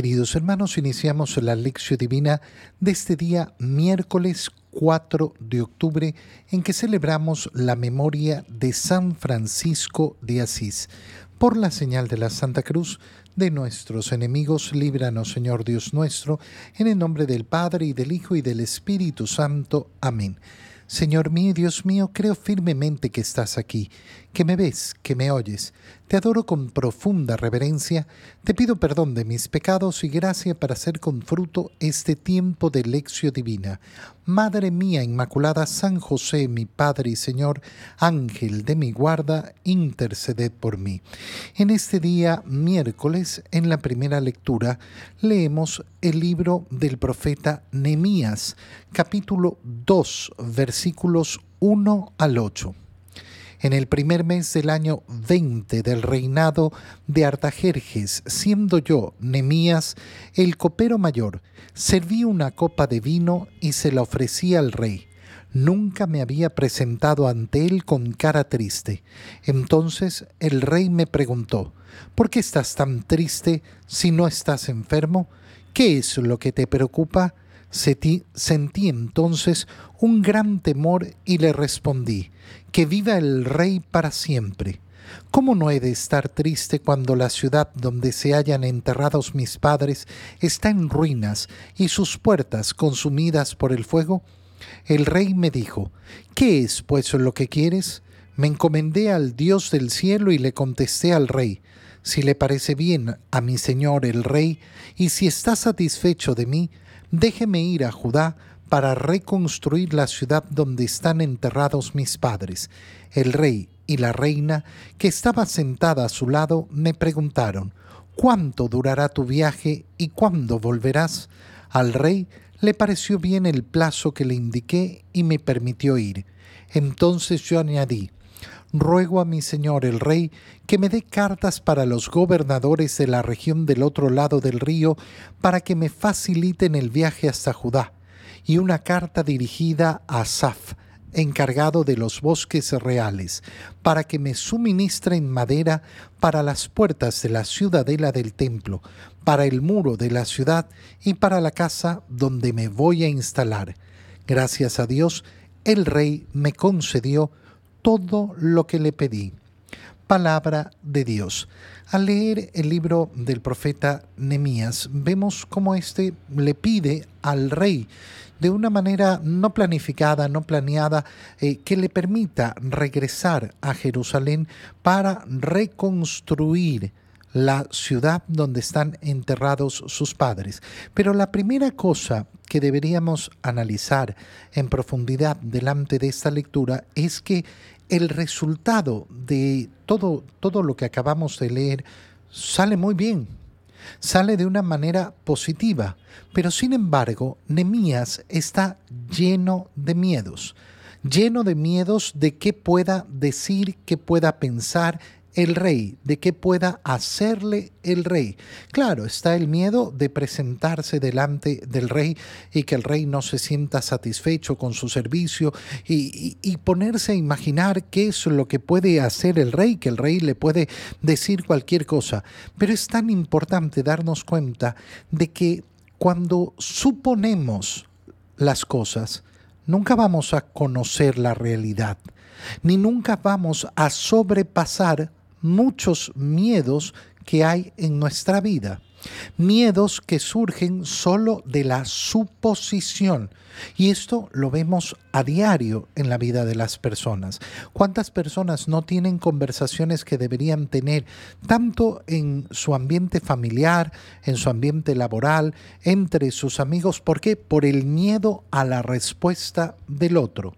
Queridos hermanos, iniciamos la lección divina de este día miércoles 4 de octubre en que celebramos la memoria de San Francisco de Asís. Por la señal de la Santa Cruz de nuestros enemigos, líbranos Señor Dios nuestro, en el nombre del Padre y del Hijo y del Espíritu Santo. Amén. Señor mío Dios mío, creo firmemente que estás aquí, que me ves, que me oyes. Te adoro con profunda reverencia, te pido perdón de mis pecados y gracia para hacer con fruto este tiempo de lección divina. Madre mía Inmaculada, San José, mi Padre y Señor, Ángel de mi guarda, interceded por mí. En este día, miércoles, en la primera lectura, leemos el libro del profeta Nemías, capítulo 2, versículos 1 al 8 en el primer mes del año 20 del reinado de Artajerjes, siendo yo, Nemías, el copero mayor, serví una copa de vino y se la ofrecí al rey. Nunca me había presentado ante él con cara triste. Entonces el rey me preguntó, ¿por qué estás tan triste si no estás enfermo? ¿Qué es lo que te preocupa? Sentí, entonces un gran temor y le respondí, que viva el rey para siempre. ¿Cómo no he de estar triste cuando la ciudad donde se hallan enterrados mis padres está en ruinas y sus puertas consumidas por el fuego? El rey me dijo, ¿qué es pues lo que quieres? Me encomendé al Dios del cielo y le contesté al rey, si le parece bien a mi señor el rey, y si está satisfecho de mí, déjeme ir a Judá para reconstruir la ciudad donde están enterrados mis padres. El rey y la reina, que estaba sentada a su lado, me preguntaron, ¿cuánto durará tu viaje y cuándo volverás? Al rey le pareció bien el plazo que le indiqué y me permitió ir. Entonces yo añadí, ruego a mi señor el rey que me dé cartas para los gobernadores de la región del otro lado del río para que me faciliten el viaje hasta Judá, y una carta dirigida a Saf, encargado de los bosques reales, para que me suministren madera para las puertas de la ciudadela del templo, para el muro de la ciudad y para la casa donde me voy a instalar. Gracias a Dios, el rey me concedió todo lo que le pedí. Palabra de Dios. Al leer el libro del profeta Nemías, vemos cómo éste le pide al rey de una manera no planificada, no planeada, eh, que le permita regresar a Jerusalén para reconstruir la ciudad donde están enterrados sus padres. Pero la primera cosa que deberíamos analizar en profundidad delante de esta lectura es que el resultado de todo, todo lo que acabamos de leer sale muy bien, sale de una manera positiva, pero sin embargo, Nemías está lleno de miedos, lleno de miedos de qué pueda decir, qué pueda pensar el rey, de qué pueda hacerle el rey. Claro, está el miedo de presentarse delante del rey y que el rey no se sienta satisfecho con su servicio y, ponerse a imaginar qué es lo que puede hacer el rey, que el rey le puede decir cualquier cosa. Pero es tan importante darnos cuenta de que cuando suponemos las cosas, nunca vamos a conocer la realidad, ni nunca vamos a sobrepasar muchos miedos que hay en nuestra vida. Miedos que surgen solo de la suposición. Y esto lo vemos a diario en la vida de las personas. ¿Cuántas personas no tienen conversaciones que deberían tener tanto en su ambiente familiar, en su ambiente laboral, entre sus amigos? ¿Por qué? Por el miedo a la respuesta del otro.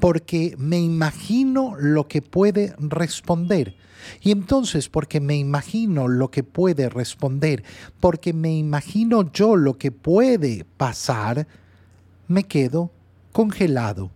Porque me imagino lo que puede responder y entonces, porque me imagino lo que puede responder, porque me imagino yo lo que puede pasar, me quedo congelado.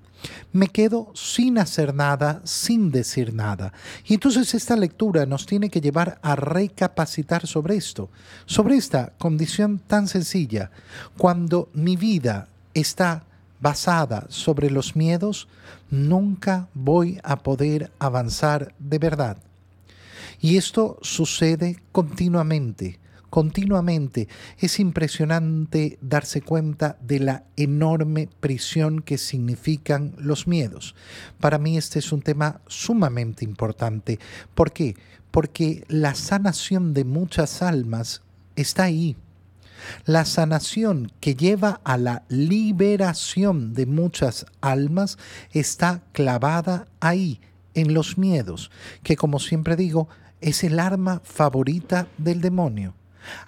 Me quedo sin hacer nada, sin decir nada. Y entonces esta lectura nos tiene que llevar a recapacitar sobre esto, sobre esta condición tan sencilla. Cuando mi vida está basada sobre los miedos, nunca voy a poder avanzar de verdad. Y esto sucede continuamente continuamente. Es impresionante darse cuenta de la enorme prisión que significan los miedos. Para mí este es un tema sumamente importante. ¿Por qué? Porque la sanación de muchas almas está ahí. La sanación que lleva a la liberación de muchas almas está clavada ahí, en los miedos, que como siempre digo, es el arma favorita del demonio.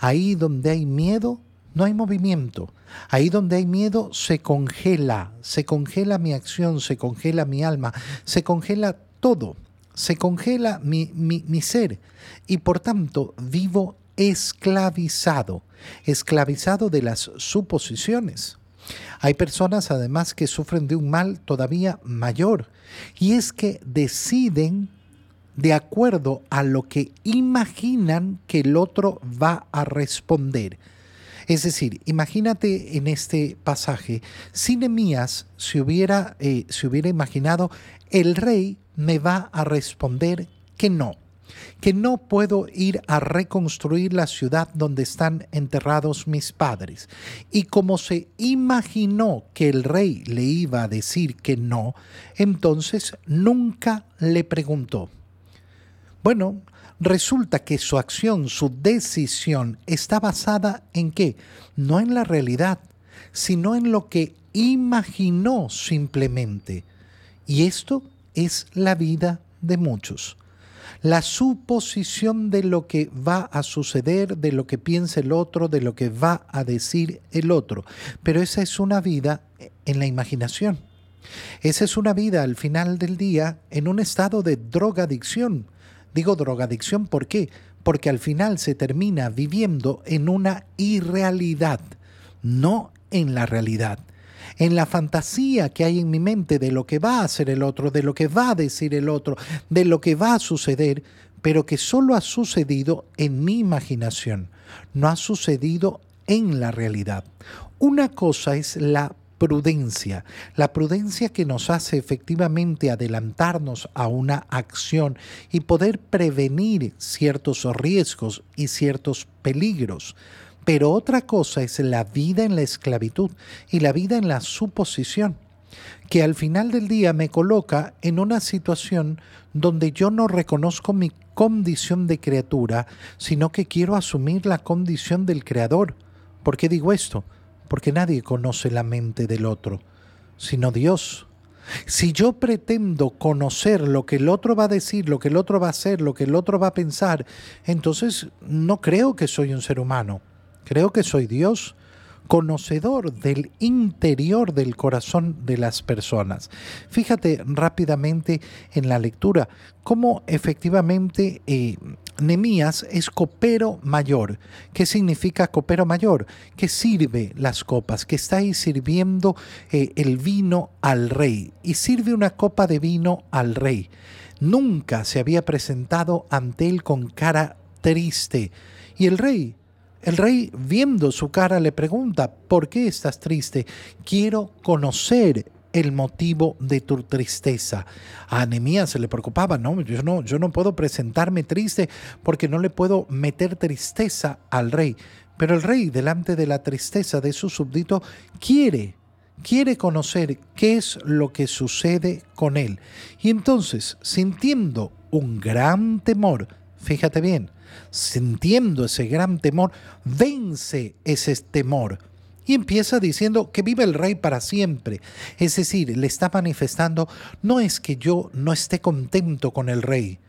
Ahí donde hay miedo, no hay movimiento. Ahí donde hay miedo, se congela, se congela mi acción, se congela mi alma, se congela todo, se congela mi, ser. Y por tanto, vivo esclavizado, esclavizado de las suposiciones. Hay personas además que sufren de un mal todavía mayor, y es que deciden de acuerdo a lo que imaginan que el otro va a responder. Es decir, imagínate en este pasaje, si Nemías se hubiera, eh, se hubiera imaginado, el rey me va a responder que no, que no puedo ir a reconstruir la ciudad donde están enterrados mis padres. Y como se imaginó que el rey le iba a decir que no, entonces nunca le preguntó. Bueno, resulta que su acción, su decisión está basada en qué? No en la realidad, sino en lo que imaginó simplemente. Y esto es la vida de muchos. La suposición de lo que va a suceder, de lo que piensa el otro, de lo que va a decir el otro. Pero esa es una vida en la imaginación. Esa es una vida al final del día en un estado de drogadicción Digo drogadicción. Porque al final se termina viviendo en una irrealidad, no en la realidad. En la fantasía que hay en mi mente de lo que va a hacer el otro, de lo que va a decir el otro, de lo que va a suceder, pero que solo ha sucedido en mi imaginación, no ha sucedido en la realidad. Una cosa es la prudencia, la prudencia que nos hace efectivamente adelantarnos a una acción y poder prevenir ciertos riesgos y ciertos peligros. Pero otra cosa es la vida en la esclavitud y la vida en la suposición, que al final del día me coloca en una situación donde yo no reconozco mi condición de criatura, sino que quiero asumir la condición del creador. ¿Por qué digo esto? porque nadie conoce la mente del otro, sino Dios. Si yo pretendo conocer lo que el otro va a decir, lo que el otro va a hacer, lo que el otro va a pensar, entonces no creo que soy un ser humano, creo que soy Dios conocedor del interior del corazón de las personas. Fíjate rápidamente en la lectura cómo efectivamente eh, Nemías es copero mayor. ¿Qué significa copero mayor? Que sirve las copas, que está ahí sirviendo eh, el vino al rey y sirve una copa de vino al rey. Nunca se había presentado ante él con cara triste. Y el rey el rey, viendo su cara, le pregunta, ¿por qué estás triste? Quiero conocer el motivo de tu tristeza. A Anemías se le preocupaba, no, yo no, yo no puedo presentarme triste porque no le puedo meter tristeza al rey. Pero el rey, delante de la tristeza de su súbdito, quiere, quiere conocer qué es lo que sucede con él. Y entonces, sintiendo un gran temor, fíjate bien, sintiendo ese gran temor, vence ese temor y empieza diciendo que vive el rey para siempre. Es decir, le está manifestando, no es que yo no esté contento con el rey.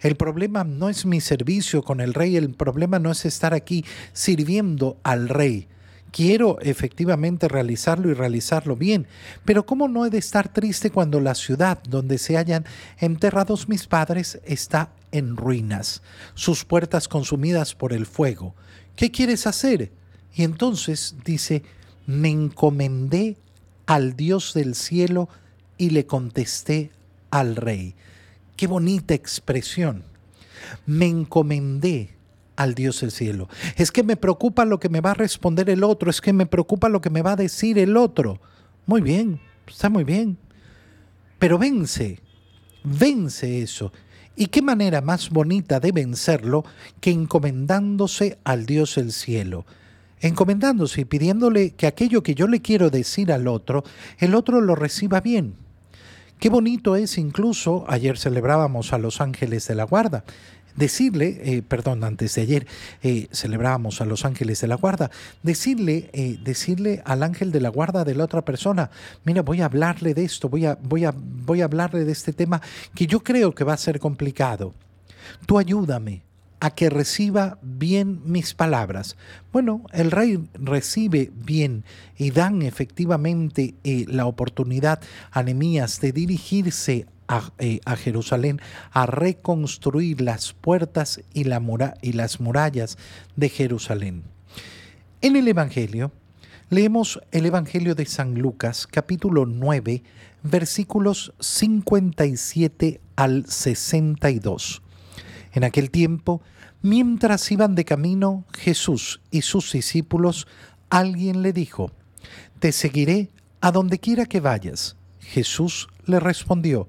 El problema no es mi servicio con el rey, el problema no es estar aquí sirviendo al rey. Quiero efectivamente realizarlo y realizarlo bien, pero ¿cómo no he de estar triste cuando la ciudad donde se hallan enterrados mis padres está en ruinas, sus puertas consumidas por el fuego? ¿Qué quieres hacer? Y entonces dice, me encomendé al Dios del cielo y le contesté al rey. Qué bonita expresión. Me encomendé al Dios del cielo. Es que me preocupa lo que me va a responder el otro, es que me preocupa lo que me va a decir el otro. Muy bien, está muy bien. Pero vence, vence eso ¿Y qué manera más bonita de vencerlo que encomendándose al Dios del cielo? Encomendándose y pidiéndole que aquello que yo le quiero decir al otro, el otro lo reciba bien. Qué bonito es incluso, ayer celebrábamos a los ángeles de la guarda, decirle, eh, perdón, antes de ayer eh, celebrábamos a los ángeles de la guarda, decirle, eh, decirle al ángel de la guarda de la otra persona, mira, voy a hablarle de esto, voy a, voy a, voy a hablarle de este tema que yo creo que va a ser complicado. Tú ayúdame a que reciba bien mis palabras. Bueno, el rey recibe bien y dan efectivamente la oportunidad a Nemías de dirigirse eh, a, Jerusalén a reconstruir las puertas y, la y las murallas de Jerusalén. En el Evangelio, leemos el Evangelio de San Lucas, capítulo 9, versículos 57 al 62. En aquel tiempo, mientras iban de camino Jesús y sus discípulos, alguien le dijo, Te seguiré a donde quiera que vayas. Jesús le respondió,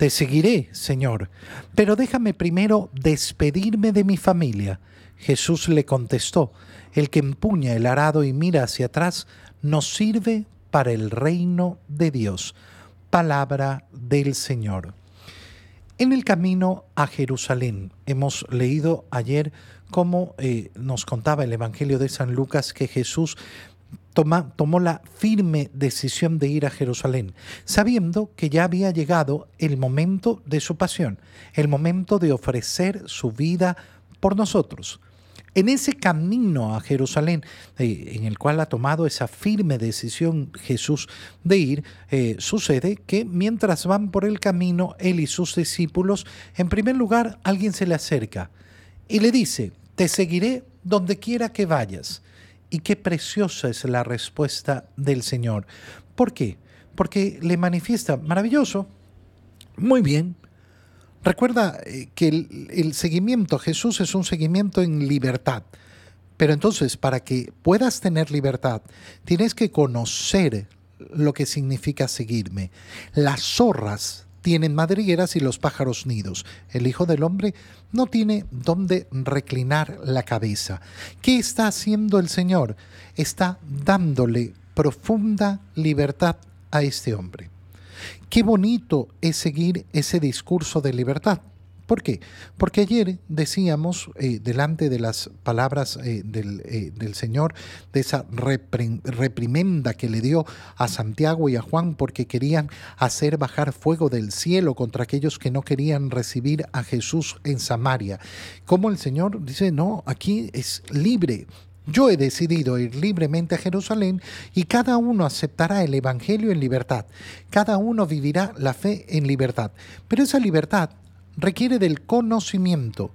te seguiré, Señor, pero déjame primero despedirme de mi familia. Jesús le contestó, el que empuña el arado y mira hacia atrás no sirve para el reino de Dios. Palabra del Señor. En el camino a Jerusalén hemos leído ayer cómo eh, nos contaba el Evangelio de San Lucas que Jesús tomó la firme decisión de ir a Jerusalén, sabiendo que ya había llegado el momento de su pasión, el momento de ofrecer su vida por nosotros. En ese camino a Jerusalén, eh, en el cual ha tomado esa firme decisión Jesús de ir, eh, sucede que mientras van por el camino, él y sus discípulos, en primer lugar alguien se le acerca y le dice, te seguiré donde quiera que vayas. Y qué preciosa es la respuesta del Señor. ¿Por qué? Porque le manifiesta, maravilloso, muy bien. Recuerda eh, que el, seguimiento a Jesús es un seguimiento en libertad. Pero entonces, para que puedas tener libertad, tienes que conocer lo que significa seguirme. Las zorras tienen madrigueras y los pájaros nidos. El Hijo del Hombre no tiene dónde reclinar la cabeza. ¿Qué está haciendo el Señor? Está dándole profunda libertad a este hombre. Qué bonito es seguir ese discurso de libertad. ¿Por qué? Porque ayer decíamos, eh, delante de las palabras eh, eh, del, Señor, de esa reprimenda que le dio a Santiago y a Juan porque querían hacer bajar fuego del cielo contra aquellos que no querían recibir a Jesús en Samaria. Como el Señor dice, no, aquí es libre, yo he decidido ir libremente a Jerusalén y cada uno aceptará el Evangelio en libertad. Cada uno vivirá la fe en libertad. Pero esa libertad requiere del conocimiento.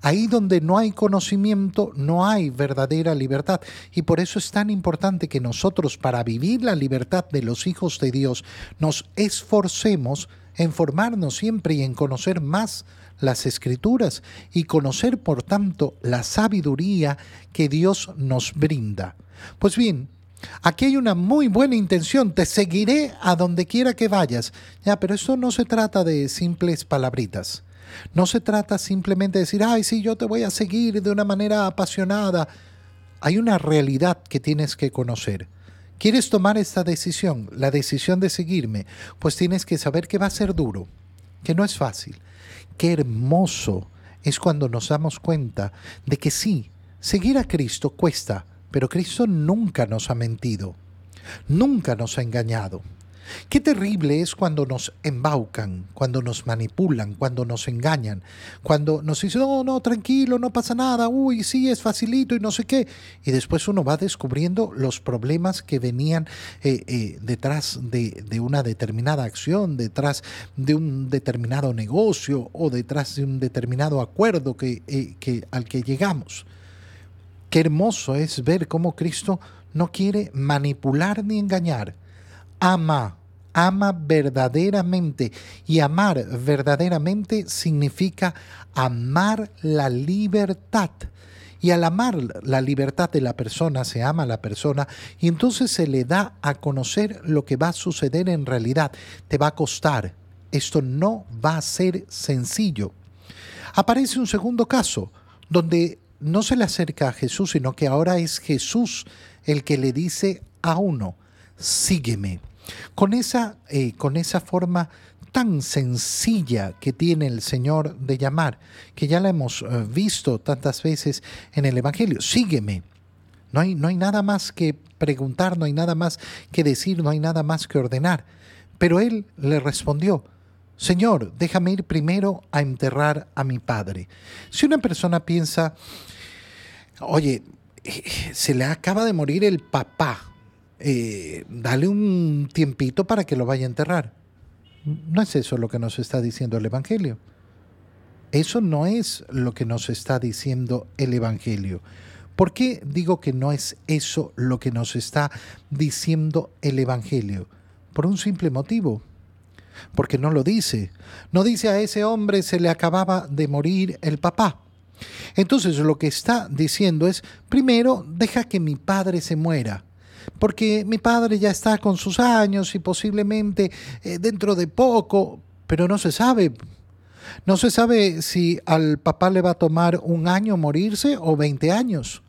Ahí donde no hay conocimiento, no hay verdadera libertad. Y por eso es tan importante que nosotros, para vivir la libertad de los hijos de Dios, nos esforcemos en formarnos siempre y en conocer más las escrituras y conocer, por tanto, la sabiduría que Dios nos brinda. Pues bien, Aquí hay una muy buena intención, te seguiré a donde quiera que vayas. Ya, pero esto no se trata de simples palabritas. No se trata simplemente de decir, ay, sí, yo te voy a seguir de una manera apasionada. Hay una realidad que tienes que conocer. ¿Quieres tomar esta decisión, la decisión de seguirme? Pues tienes que saber que va a ser duro, que no es fácil. Qué hermoso es cuando nos damos cuenta de que sí, seguir a Cristo cuesta, pero Cristo nunca nos ha mentido, nunca nos ha engañado. Qué terrible es cuando nos embaucan, cuando nos manipulan, cuando nos engañan, cuando nos dicen, no, no, tranquilo, no pasa nada, uy, sí, es facilito y no sé qué. Y después uno va descubriendo los problemas que venían eh, eh, detrás de, una determinada acción, detrás de un determinado negocio o detrás de un determinado acuerdo que, eh, que, al que llegamos. Qué hermoso es ver cómo Cristo no quiere manipular ni engañar ama, ama verdaderamente. Y amar verdaderamente significa amar la libertad. Y al amar la libertad de la persona, se ama a la persona y entonces se le da a conocer lo que va a suceder en realidad. Te va a costar. Esto no va a ser sencillo. Aparece un segundo caso donde no se le acerca a Jesús, sino que ahora es Jesús el que le dice a uno, sígueme. Con esa, eh, con esa forma tan sencilla que tiene el Señor de llamar, que ya la hemos eh, visto tantas veces en el Evangelio, sígueme. No hay, no hay nada más que preguntar, no hay nada más que decir, no hay nada más que ordenar. Pero él le respondió, Señor, déjame ir primero a enterrar a mi padre. Si una persona piensa, oye, se le acaba de morir el papá, eh, dale un tiempito para que lo vaya a enterrar. No es eso lo que nos está diciendo el Evangelio. Eso no es lo que nos está diciendo el Evangelio. ¿Por qué digo que no es eso lo que nos está diciendo el Evangelio? Por un simple motivo. Porque no lo dice. No dice a ese hombre se le acababa de morir el papá. Entonces lo que está diciendo es, primero, deja que mi padre se muera porque mi padre ya está con sus años y posiblemente eh, dentro de poco, pero no se sabe. No se sabe si al papá le va a tomar un año morirse o 20 años.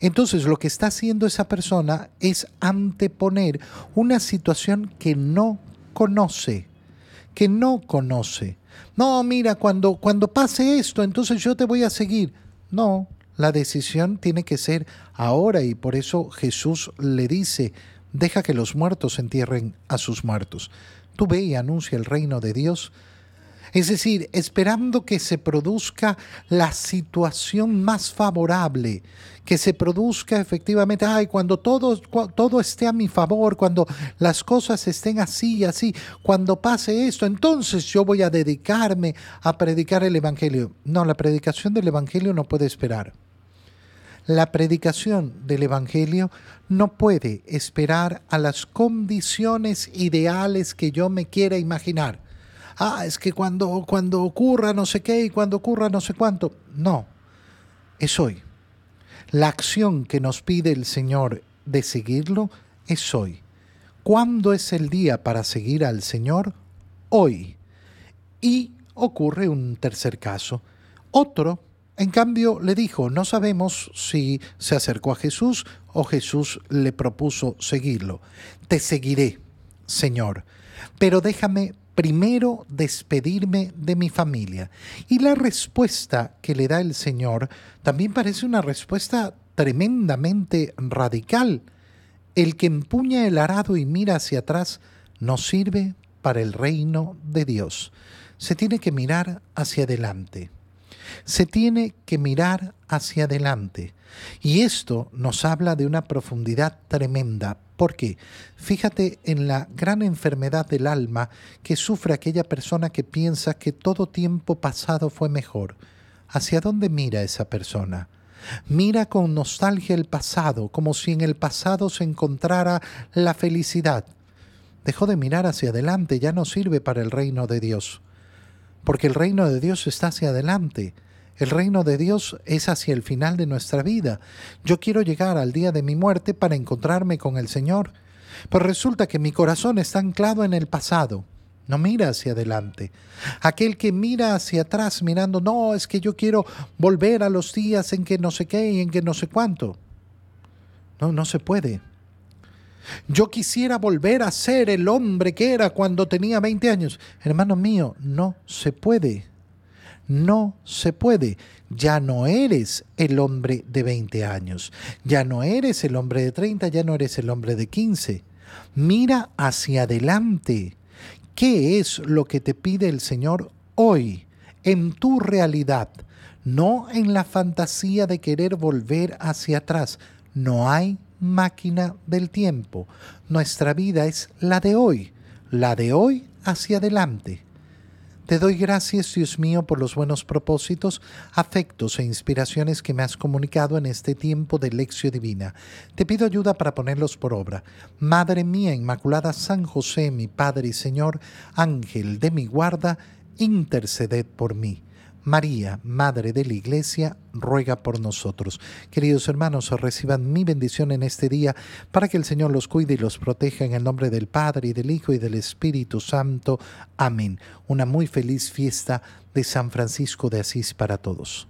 Entonces lo que está haciendo esa persona es anteponer una situación que no conoce, que no conoce. No, mira, cuando, cuando pase esto, entonces yo te voy a seguir. No, la decisión tiene que ser ahora y por eso Jesús le dice, deja que los muertos entierren a sus muertos. Tú ve y anuncia el reino de Dios. Es decir, esperando que se produzca la situación más favorable, que se produzca efectivamente, ay, cuando todo, todo esté a mi favor, cuando las cosas estén así y así, cuando pase esto, entonces yo voy a dedicarme a predicar el Evangelio. No, la predicación del Evangelio no puede esperar. La predicación del Evangelio no puede esperar a las condiciones ideales que yo me quiera imaginar. Ah, es que cuando, cuando ocurra no sé qué y cuando ocurra no sé cuánto. No, es hoy. La acción que nos pide el Señor de seguirlo es hoy. ¿Cuándo es el día para seguir al Señor? Hoy. Y ocurre un tercer caso. Otro en cambio, le dijo, no sabemos si se acercó a Jesús o Jesús le propuso seguirlo. Te seguiré, Señor, pero déjame primero despedirme de mi familia. Y la respuesta que le da el Señor también parece una respuesta tremendamente radical. El que empuña el arado y mira hacia atrás no sirve para el reino de Dios. Se tiene que mirar hacia adelante se tiene que mirar hacia adelante. Y esto nos habla de una profundidad tremenda. ¿Por qué? Fíjate en la gran enfermedad del alma que sufre aquella persona que piensa que todo tiempo pasado fue mejor. ¿Hacia dónde mira esa persona? Mira con nostalgia el pasado, como si en el pasado se encontrara la felicidad. Dejó de mirar hacia adelante, ya no sirve para el reino de Dios. Porque el reino de Dios está hacia adelante. El reino de Dios es hacia el final de nuestra vida. Yo quiero llegar al día de mi muerte para encontrarme con el Señor. Pero resulta que mi corazón está anclado en el pasado. No mira hacia adelante. Aquel que mira hacia atrás mirando, no, es que yo quiero volver a los días en que no sé qué y en que no sé cuánto. No, no se puede. Yo quisiera volver a ser el hombre que era cuando tenía 20 años. Hermano mío, no se puede. No se puede. Ya no eres el hombre de 20 años. Ya no eres el hombre de 30, ya no eres el hombre de 15. Mira hacia adelante. ¿Qué es lo que te pide el Señor hoy, en tu realidad? No en la fantasía de querer volver hacia atrás. No hay máquina del tiempo. Nuestra vida es la de hoy, la de hoy hacia adelante. Te doy gracias, Dios mío, por los buenos propósitos, afectos e inspiraciones que me has comunicado en este tiempo de lección divina. Te pido ayuda para ponerlos por obra. Madre mía Inmaculada San José, mi Padre y Señor, Ángel de mi guarda, interceded por mí. María, Madre de la Iglesia, ruega por nosotros. Queridos hermanos, reciban mi bendición en este día para que el Señor los cuide y los proteja en el nombre del Padre y del Hijo y del Espíritu Santo. Amén. Una muy feliz fiesta de San Francisco de Asís para todos.